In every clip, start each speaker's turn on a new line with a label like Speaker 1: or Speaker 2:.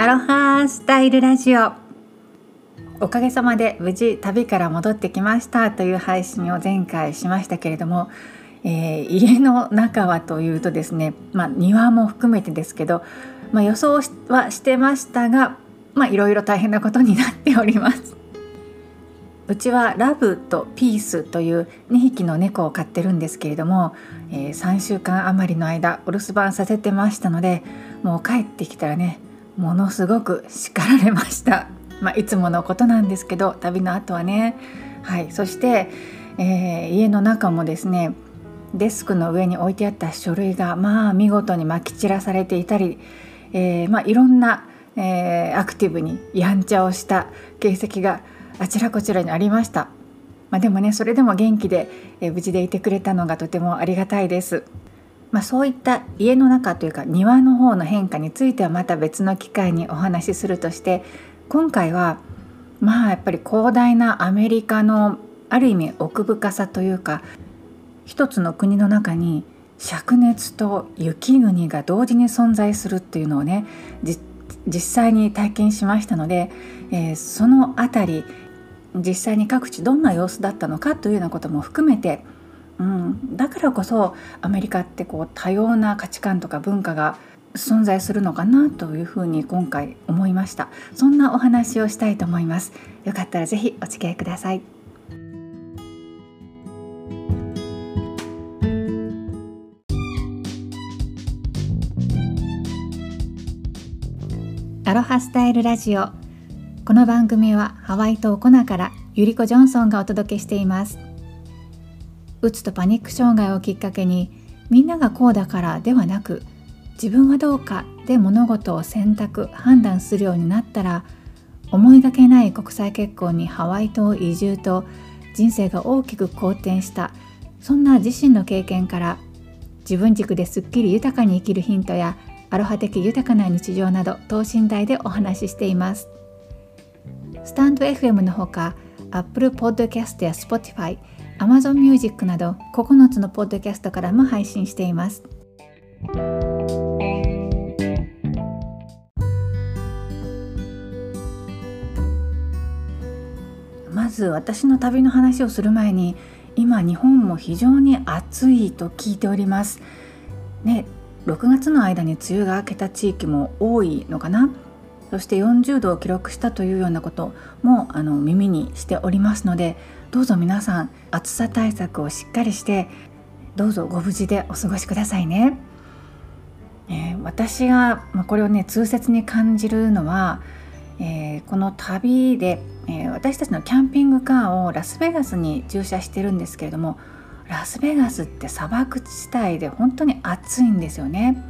Speaker 1: アロハスタイルラジオおかげさまで無事旅から戻ってきましたという配信を前回しましたけれども、えー、家の中はというとですね、まあ、庭も含めてですけど、まあ、予想はしてましたがいろいろ大変なことになっております。うちはラブとピースという2匹の猫を飼ってるんですけれども、えー、3週間余りの間お留守番させてましたのでもう帰ってきたらねものすごく叱られました、まあ、いつものことなんですけど旅の後はねはいそして、えー、家の中もですねデスクの上に置いてあった書類がまあ見事にまき散らされていたり、えー、まあ、いろんな、えー、アクティブにやんちゃをした形跡があちらこちらにありました。まあ、でもねそれでも元気で、え無事でいてくれたのがとてもありがたいです。まあ、そういった家の中というか庭の方の変化についてはまた別の機会にお話しするとして今回はまあやっぱり広大なアメリカのある意味奥深さというか一つの国の中に灼熱と雪国が同時に存在するっていうのをね実際に体験しましたので、えー、その辺り実際に各地どんな様子だったのかというようなことも含めてうん、だからこそアメリカってこう多様な価値観とか文化が存在するのかなというふうに今回思いました。そんなお話をしたいと思います。よかったらぜひお付き合いください。アロハスタイルラジオ。この番組はハワイ島コナからゆりこジョンソンがお届けしています。うつとパニック障害をきっかけにみんながこうだからではなく自分はどうかで物事を選択判断するようになったら思いがけない国際結婚にハワイ島移住と人生が大きく好転したそんな自身の経験から自分軸ですっきり豊かに生きるヒントやアロハ的豊かな日常など等身大でお話ししています。スタンド FM のほか Apple Podcast や Spotify Amazon Music など9つのポッドキャストからも配信しています。まず私の旅の話をする前に今日本も非常に暑いと聞いております。ね、6月の間に梅雨が明けた地域も多いのかなそして40度を記録したというようなこともあの耳にしておりますのでどうぞ皆さん暑さ対策をしっかりしてどうぞご無事でお過ごしくださいね。えー、私が、まあ、これをね痛切に感じるのは、えー、この旅で、えー、私たちのキャンピングカーをラスベガスに駐車してるんですけれどもラスベガスって砂漠地帯で本当に暑いんですよね。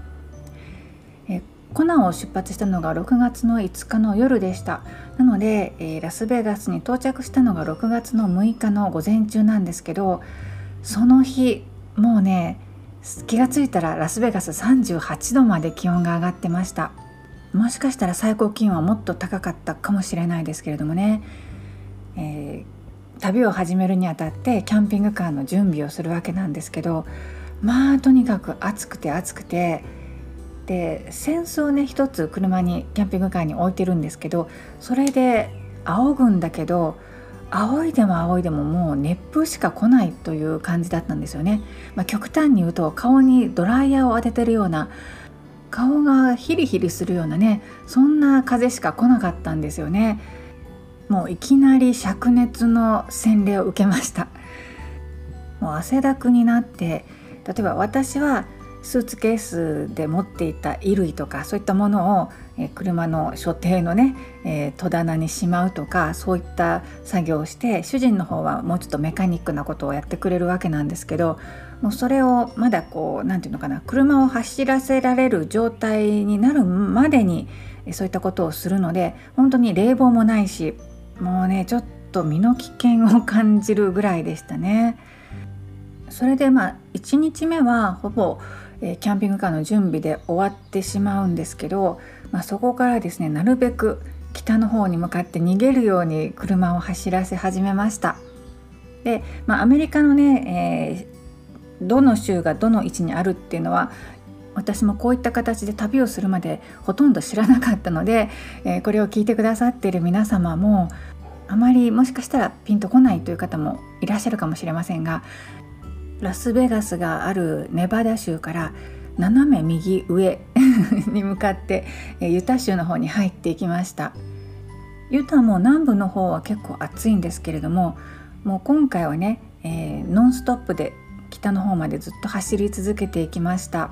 Speaker 1: コナンを出発したのが6月の5日の夜でした。なので、えー、ラスベガスに到着したのが6月の6日の午前中なんですけどその日もうね気が付いたらラスベガス38度まで気温が上がってました。もしかしたら最高気温はもっと高かったかもしれないですけれどもね、えー、旅を始めるにあたってキャンピングカーの準備をするわけなんですけどまあとにかく暑くて暑くてで扇子をね一つ車にキャンピングカーに置いてるんですけどそれで仰ぐんだけど仰いでも仰いでももう熱風しか来ないという感じだったんですよね、まあ、極端に言うと顔にドライヤーを当ててるような顔がヒリヒリするようなねそんな風しか来なかったんですよね。もういきなり灼熱の洗礼を受けました。もう汗だくになって例えば私はスーツケースで持っていた衣類とかそういったものを、車の所定のね、え、戸棚にしまうとかそういった作業をして主人の方はもうちょっとメカニックなことをやってくれるわけなんですけどもうそれをまだこう何て言うのかな車を走らせられる状態になるまでにそういったことをするので本当に冷房もないしもうねちょっと身の危険を感じるぐらいでしたね。それでまあ1日目はほぼキャンピングカーの準備で終わってしまうんですけど、まあ、そこからですねなるべく北の方に向かって逃げるように車を走らせ始めました。で、まあ、アメリカのね、えー、どの州がどの位置にあるっていうのは私もこういった形で旅をするまでほとんど知らなかったので、えー、これを聞いてくださっている皆様もあまりもしかしたらピンとこないという方もいらっしゃるかもしれませんがラスベガスがあるネバダ州から斜め右上 に向かってユタ州の方に入っていきました。ユタも南部の方は結構暑いんですけれどももう今回はね、えー、ノンストップで北の方までずっと走り続けていきました。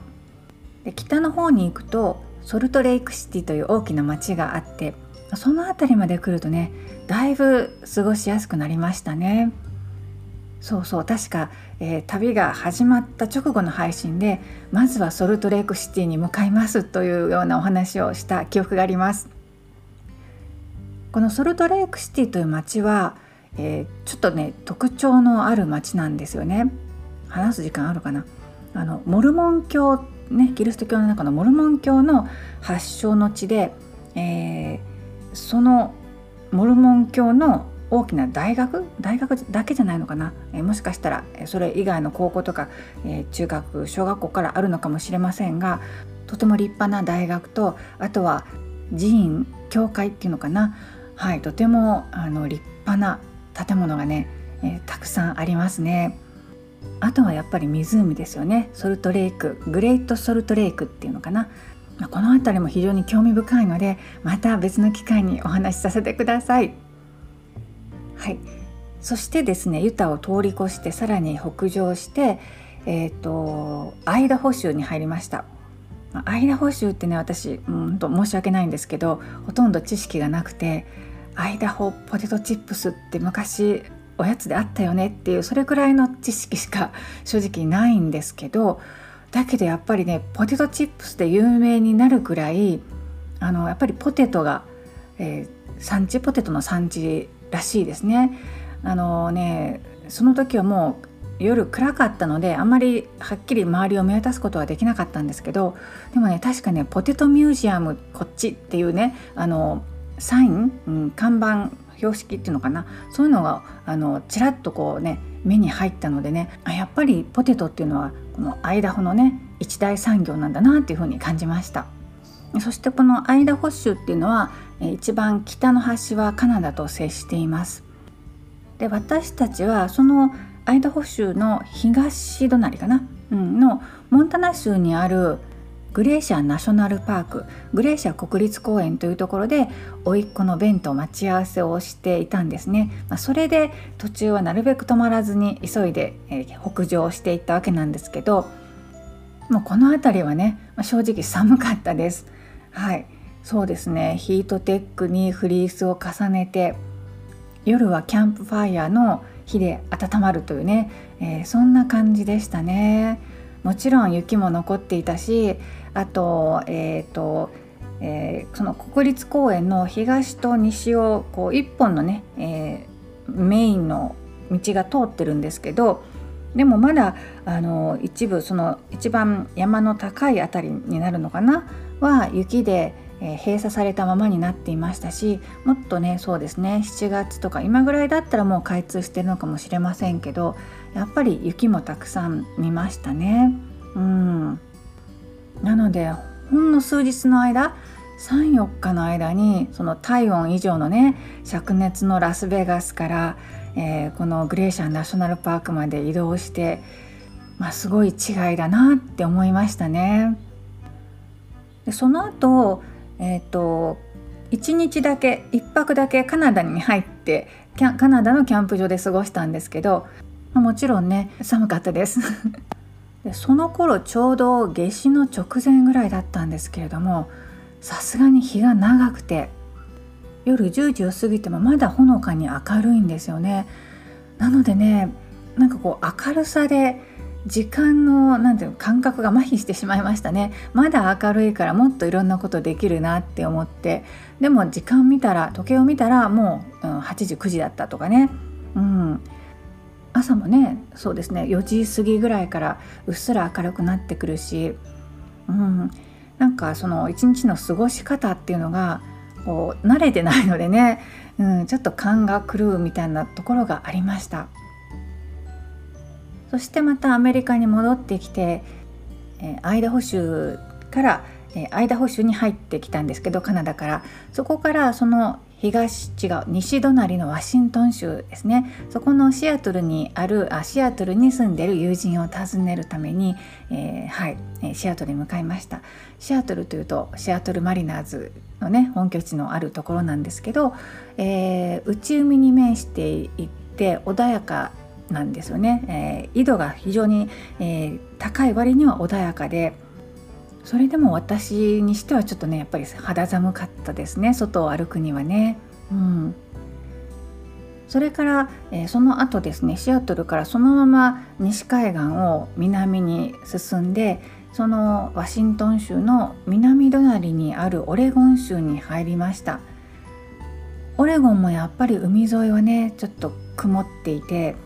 Speaker 1: で北の方に行くとソルトレイクシティという大きな町があってその辺りまで来るとねだいぶ過ごしやすくなりましたね。そうそう確か、えー、旅が始まった直後の配信でまずはソルトレイクシティに向かいますというようなお話をした記憶があります。このソルトレイクシティという町は、えー、ちょっとね特徴のある町なんですよね。話す時間あるかな。あのモルモン教ねキリスト教の中のモルモン教の発祥の地で、えー、そのモルモン教の大きな大学？大学だけじゃないのかな、え、もしかしたらそれ以外の高校とか、え、中学小学校からあるのかもしれませんがとても立派な大学とあとは寺院教会っていうのかな？はいとてもあの立派な建物がね、え、たくさんありますね。あとはやっぱり湖ですよね。ソルトレイクグレートソルトレイクっていうのかな？この辺りも非常に興味深いのでまた別の機会にお話しさせてください。はいそしてですねユタを通り越してさらに北上して、えーと、アイダホ州に入りました。アイダホ州ってね私うんと申し訳ないんですけどほとんど知識がなくてアイダホポテトチップスって昔おやつであったよねっていうそれくらいの知識しか正直ないんですけどだけどやっぱりねポテトチップスで有名になるくらいあのやっぱりポテトが、えー、産地ポテトの産地らしいですね。あのねその時はもう夜暗かったのであんまりはっきり周りを見渡すことはできなかったんですけどでもね確かねポテトミュージアムこっちっていうねあのサイン、うん、看板標識っていうのかなそういうのがあのちらっとこうね目に入ったのでねあやっぱりポテトっていうのはこのアイダホのね一大産業なんだなっていうふうに感じましたそしてこのアイダホ州っていうのは一番北の端はカナダと接しています。で私たちはそのアイダホ州の東隣かな、うん、のモンタナ州にあるグレーシャナショナルパークグレーシャ国立公園というところで甥っ子のベンと待ち合わせをしていたんですね、まあ、それで途中はなるべく止まらずに急いで、えー、北上していったわけなんですけどもうこの辺りはね、まあ、正直寒かったです。はい。そうですね。ヒートテックにフリースを重ねて夜はキャンプファイヤーの火で温まるというね、えー、そんな感じでしたね。もちろん雪も残っていたしあと,、えーとえー、その国立公園の東と西をこう一本のね、え、メインの道が通ってるんですけどでもまだあの一部その一番山の高い辺りになるのかな。は雪で、閉鎖されたままになっていましたしもっとねそうですね7月とか今ぐらいだったらもう開通してるのかもしれませんけどやっぱり雪もたくさん見ましたね。うんなのでほんの数日の間34日の間にその体温以上のね灼熱のラスベガスから、えー、このグレーシャンナショナルパークまで移動して、まあ、すごい違いだなって思いましたね。でその後、えーと、1日だけ1泊だけカナダに入ってカナダのキャンプ場で過ごしたんですけど、まあ、もちろんね寒かったです。でその頃ちょうど夏至の直前ぐらいだったんですけれどもさすがに日が長くて夜10時を過ぎてもまだほのかに明るいんですよね。なのでねなんかこう明るさで時間のなんていうの感覚が麻痺してしまいましたね。まだ明るいからもっといろんなことできるなって思って。でも時間見たら時計を見たらもう、うん、8時9時だったとかね。うん。朝もねそうですね。4時過ぎぐらいからうっすら明るくなってくるし、うん、なんかその一日の過ごし方っていうのがこう慣れてないのでね、うん、ちょっと勘が狂うみたいなところがありました。そしてまたアメリカに戻ってきてえー、アイダホ州から、えー、アイダホ州に入ってきたんですけどカナダから。そこからその東違う西隣のワシントン州ですね。そこのシアトルにあるあシアトルに住んでる友人を訪ねるために、えー、はい、シアトルに向かいました。シアトルというとシアトルマリナーズのね本拠地のあるところなんですけど、えー、内海に面していって穏やかなんですよね、えー、緯度が非常に、えー、高い割には穏やかでそれでも私にしてはちょっとねやっぱり肌寒かったですね。外を歩くにはね。うん、それから、えー、その後ですねシアトルからそのまま西海岸を南に進んでそのワシントン州の南隣にあるオレゴン州に入りました。オレゴンもやっぱり海沿いはねちょっと曇っていて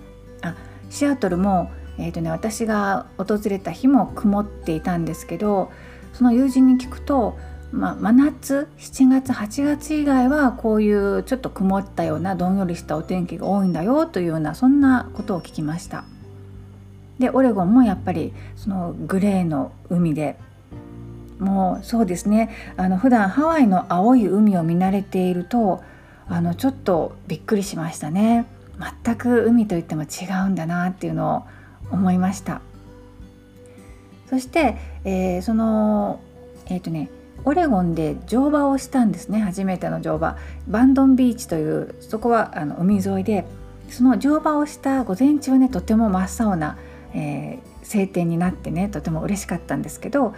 Speaker 1: あシアトルも、えーとね、私が訪れた日も曇っていたんですけどその友人に聞くと、まあ、真夏7月8月以外はこういうちょっと曇ったようなどんよりしたお天気が多いんだよというようなそんなことを聞きました。でオレゴンもやっぱりそのグレーの海でもうそうですねあの普段ハワイの青い海を見慣れているとあのちょっとびっくりしましたね全く海といっても違うんだなっていうのを思いました。そして、えー、そのえっ、ー、とねオレゴンで乗馬をしたんですね。初めての乗馬。バンドンビーチというそこはあの海沿いでその乗馬をした午前中はねとても真っ青な、えー、晴天になってねとても嬉しかったんですけど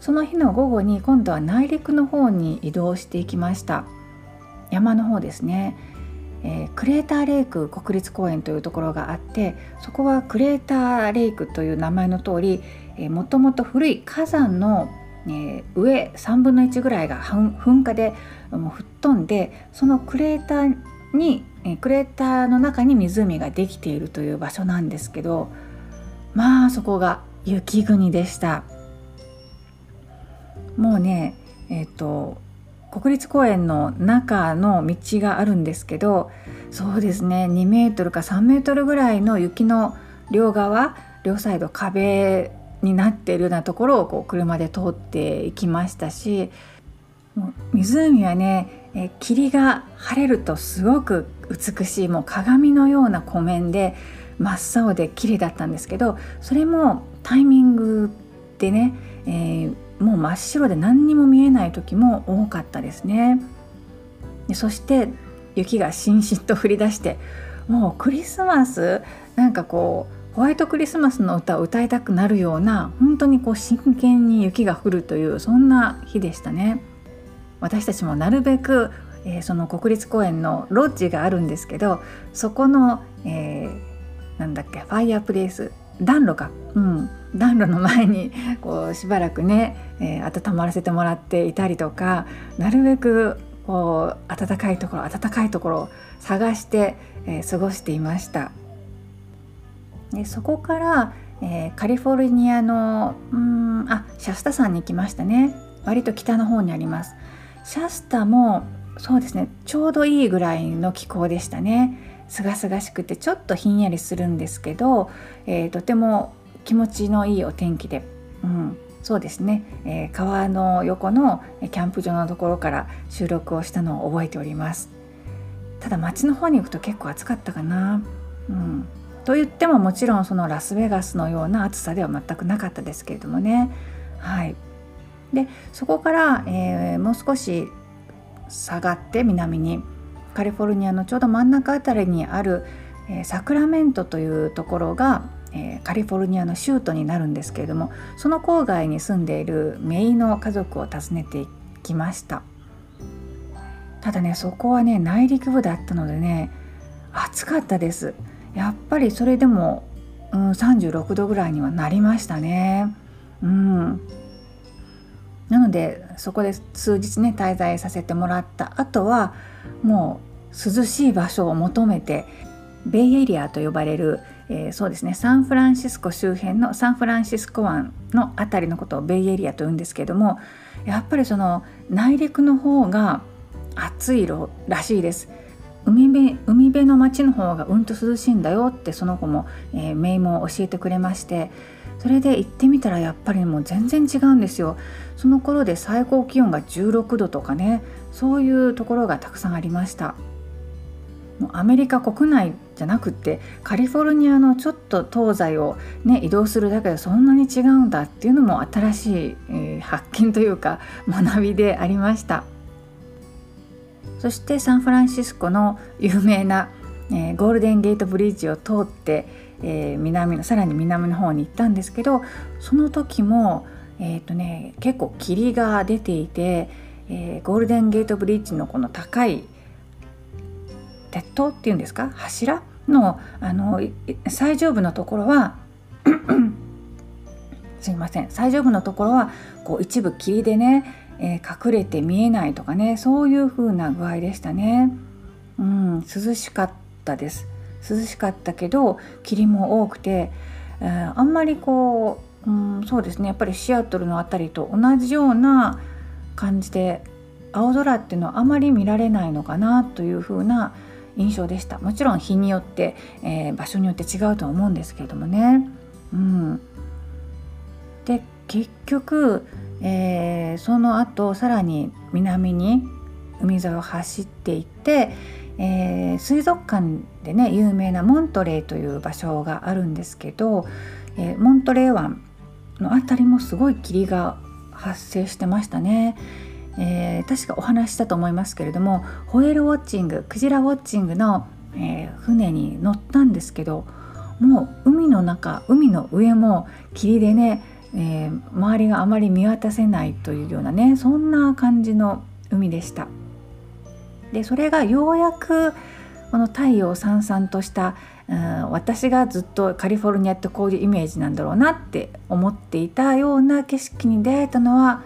Speaker 1: その日の午後に今度は内陸の方に移動していきました。山の方ですね。えー、クレーターレイク国立公園というところがあってそこはクレーターレイクという名前の通り、えー、もともと古い火山の、えー、上3分の1ぐらいが噴火でもう吹っ飛んでそのクレーターに、えー、クレーターの中に湖ができているという場所なんですけどまあそこが雪国でした。もうねえっ、ー、と国立公園の中の道があるんですけどそうですね2メートルか3メートルぐらいの雪の両側両サイド壁になっているようなところをこう車で通っていきましたし湖はね霧が晴れるとすごく美しいもう鏡のような湖面で真っ青で綺麗だったんですけどそれもタイミングでね、えーもう真っ白で何にも見えない時も多かったですね。でそして雪がしんしんと降り出してもうクリスマスなんかこうホワイトクリスマスの歌を歌いたくなるような本当にこう真剣に雪が降るというそんな日でしたね。私たちもなるべく、えー、その国立公園のロッジがあるんですけどそこの、えー、なんだっけファイアプレイス暖炉か、うん、暖炉の前にこうしばらくね、えー、温まらせてもらっていたりとかなるべくこう暖かいところ暖かいところを探して、えー、過ごしていました。でそこから、えー、カリフォルニアのうんあシャスタ山に行きましたね。割と北の方にあります。シャスタもそうですねちょうどいいぐらいの気候でしたね。すがすがしくてちょっとひんやりするんですけど、えー、とても気持ちのいいお天気で、うん、そうですね、えー、川の横のキャンプ場のところから収録をしたのを覚えております。ただ街の方に行くと結構暑かったかな、うん、と言ってももちろんそのラスベガスのような暑さでは全くなかったですけれどもね。はい。でそこから、えー、もう少し下がって南にカリフォルニアのちょうど真ん中辺りにある、えー、サクラメントというところがえー、カリフォルニアの州都になるんですけれどもその郊外に住んでいる姪の家族を訪ねてきました。ただねそこはね内陸部だったのでね暑かったです。やっぱりそれでも、うん、36度ぐらいにはなりましたね。うん。なのでそこで数日ね滞在させてもらった。後はもう涼しい場所を求めてベイエリアと呼ばれるえー、そうですね。サンフランシスコ周辺のサンフランシスコ湾の辺りのことをベイエリアと言うんですけどもやっぱりその内陸の方が暑いらしいです。海辺海辺の町の方がうんと涼しいんだよってその子も、えー、メイも教えてくれましてそれで行ってみたらやっぱりもう全然違うんですよ。その頃で最高気温が16度とかねそういうところがたくさんありました。もうアメリカ国内じゃなくってカリフォルニアのちょっと東西を、ね、移動するだけでそんなに違うんだっていうのも新しい、えー、発見というか 学びでありました。そしてサンフランシスコの有名な、えー、ゴールデンゲートブリッジを通って、えー、南のさらに南の方に行ったんですけどその時も、えーとね、結構霧が出ていて、えー、ゴールデンゲートブリッジのこの高い鉄塔っていうんですか？柱のあの最上部のところは すいません。最上部のところはこう一部霧でね、えー、隠れて見えないとかねそういう風な具合でしたね。うん、涼しかったです。涼しかったけど霧も多くて、えー、あんまりこう、うん、そうですね。やっぱりシアトルの辺りと同じような感じで青空っていうのはあまり見られないのかなという風な印象でしたもちろん日によって、えー、場所によって違うとは思うんですけれどもね。うん、で結局、えー、その後さらに南に海沿いを走っていって、えー、水族館でね有名なモントレーという場所があるんですけど、えー、モントレー湾の辺りもすごい霧が発生してましたね。えー、確かお話したと思いますけれどもホエールウォッチングクジラウォッチングの、えー、船に乗ったんですけどもう海の中海の上も霧でね、えー、周りがあまり見渡せないというようなねそんな感じの海でした。でそれがようやくこの太陽さんさんとした、うん、私がずっとカリフォルニアってこういうイメージなんだろうなって思っていたような景色に出会えたのは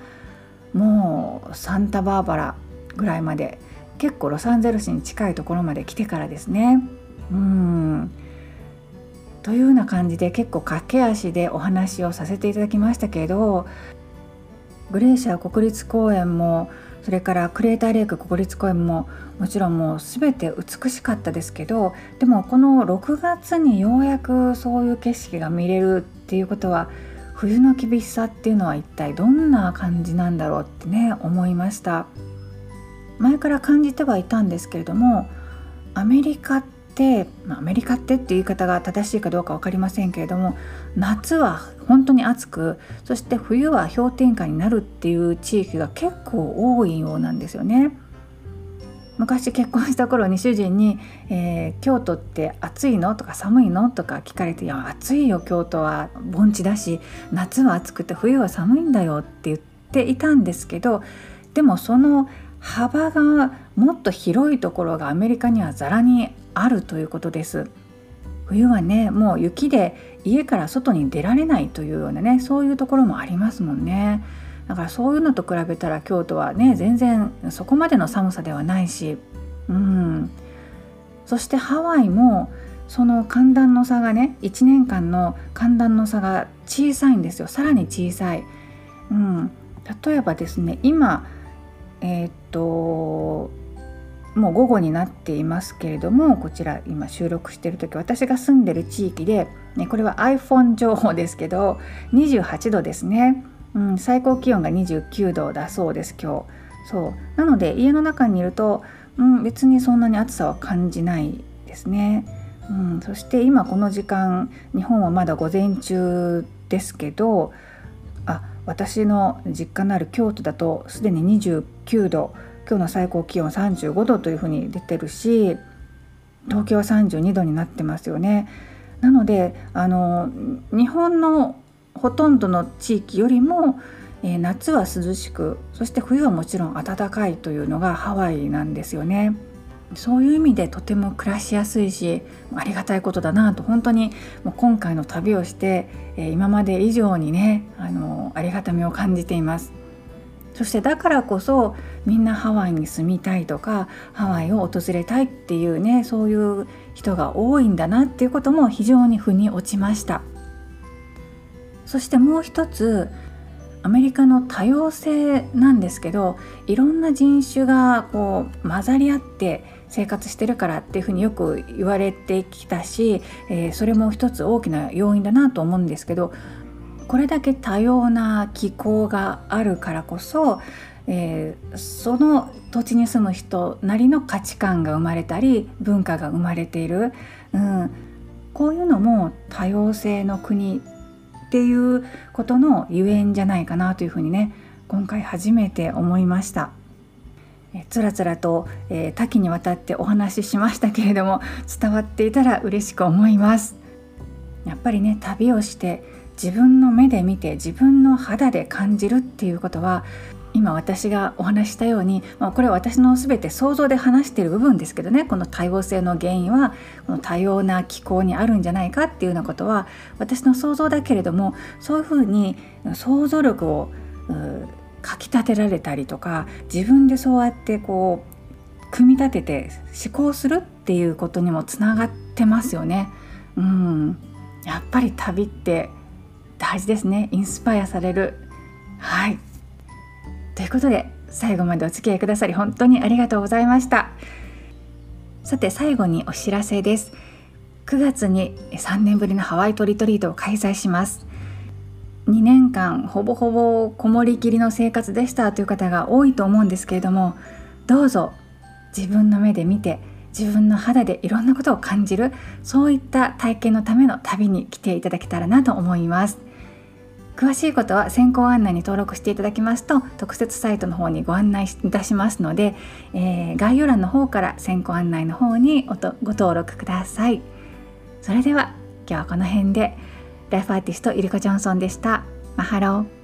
Speaker 1: もうサンタバーバラぐらいまで結構ロサンゼルスに近いところまで来てからですね。うんというような感じで結構駆け足でお話をさせていただきましたけどグレーシャー国立公園もそれからクレーターレイク国立公園ももちろんもう全て美しかったですけどでもこの6月にようやくそういう景色が見れるっていうことは冬の厳しさっていうのは一体どんな感じなんだろうってね思いました前から感じてはいたんですけれどもアメリカってまアメリカってっていう言い方が正しいかどうか分かりませんけれども夏は本当に暑くそして冬は氷点下になるっていう地域が結構多いようなんですよね。昔結婚した頃に主人に、えー、京都って暑いの?」とか「寒いの?」とか聞かれて「いや暑いよ京都は盆地だし夏は暑くて冬は寒いんだよ」って言っていたんですけどでもその幅がもっと広いところがアメリカにはざらにあるということです。冬はねもう雪で家から外に出られないというようなねそういうところもありますもんね。だからそういうのと比べたら京都はね全然そこまでの寒さではないし、うん、そしてハワイもその寒暖の差がね1年間の寒暖の差が小さいんですよさらに小さい。うん、例えばですね今えー、っともう午後になっていますけれどもこちら今収録している時私が住んでる地域で、ね、これは iPhone 情報ですけど28度ですね。うん、最高気温が29度だそうです今日。そう。なので家の中にいると、うん、別にそんなに暑さは感じないですね、うん、そして今この時間日本はまだ午前中ですけどあ私の実家のある京都だとすでに29度。今日の最高気温35度というふうに出てるし東京は32度になってますよね。なのであの日本のほとんどの地域よりも、えー、夏は涼しくそして冬はもちろん暖かいというのがハワイなんですよね。そういう意味でとても暮らしやすいしありがたいことだなと本当にもう今回の旅をして、えー、今まで以上にねあのありがたみを感じています。そしてだからこそみんなハワイに住みたいとかハワイを訪れたいっていうねそういう人が多いんだなっていうことも非常に腑に落ちました。そしてもう一つアメリカの多様性なんですけどいろんな人種がこう混ざり合って生活してるからっていうふうによく言われてきたし、えー、それも一つ大きな要因だなと思うんですけどこれだけ多様な気候があるからこそ、えー、その土地に住む人なりの価値観が生まれたり文化が生まれている、うん、こういうのも多様性の国っていうことのゆえんじゃないかなというふうにね今回初めて思いました。えつらつらと、えー、多岐にわたってお話ししましたけれども伝わっていたら嬉しく思いますやっぱりね旅をして自分の目で見て自分の肌で感じるっていうことは今私がお話したように、まあ、これは私の全て想像で話している部分ですけどねこの多様性の原因はこの多様な気候にあるんじゃないかっていうようなことは私の想像だけれどもそういうふうに想像力をかきたてられたりとか自分でそうやってこう組み立てて思考するっていうことにもつながってますよね。うん、やっぱり旅って大事ですねインスパイアされる。はいということで最後までお付き合いくださり本当にありがとうございました。さて最後にお知らせです。9月に3年ぶりのハワイトリトリートを開催します。2年間ほぼほぼこもりきりの生活でしたという方が多いと思うんですけれどもどうぞ自分の目で見て自分の肌でいろんなことを感じるそういった体験のための旅に来ていただけたらなと思います。詳しいことは先行案内に登録していただきますと特設サイトの方にご案内いたしますので、えー、概要欄の方から先行案内の方にご登録くださいそれでは今日はこの辺でライフアーティストイリコ・ジョンソンでした。マハロー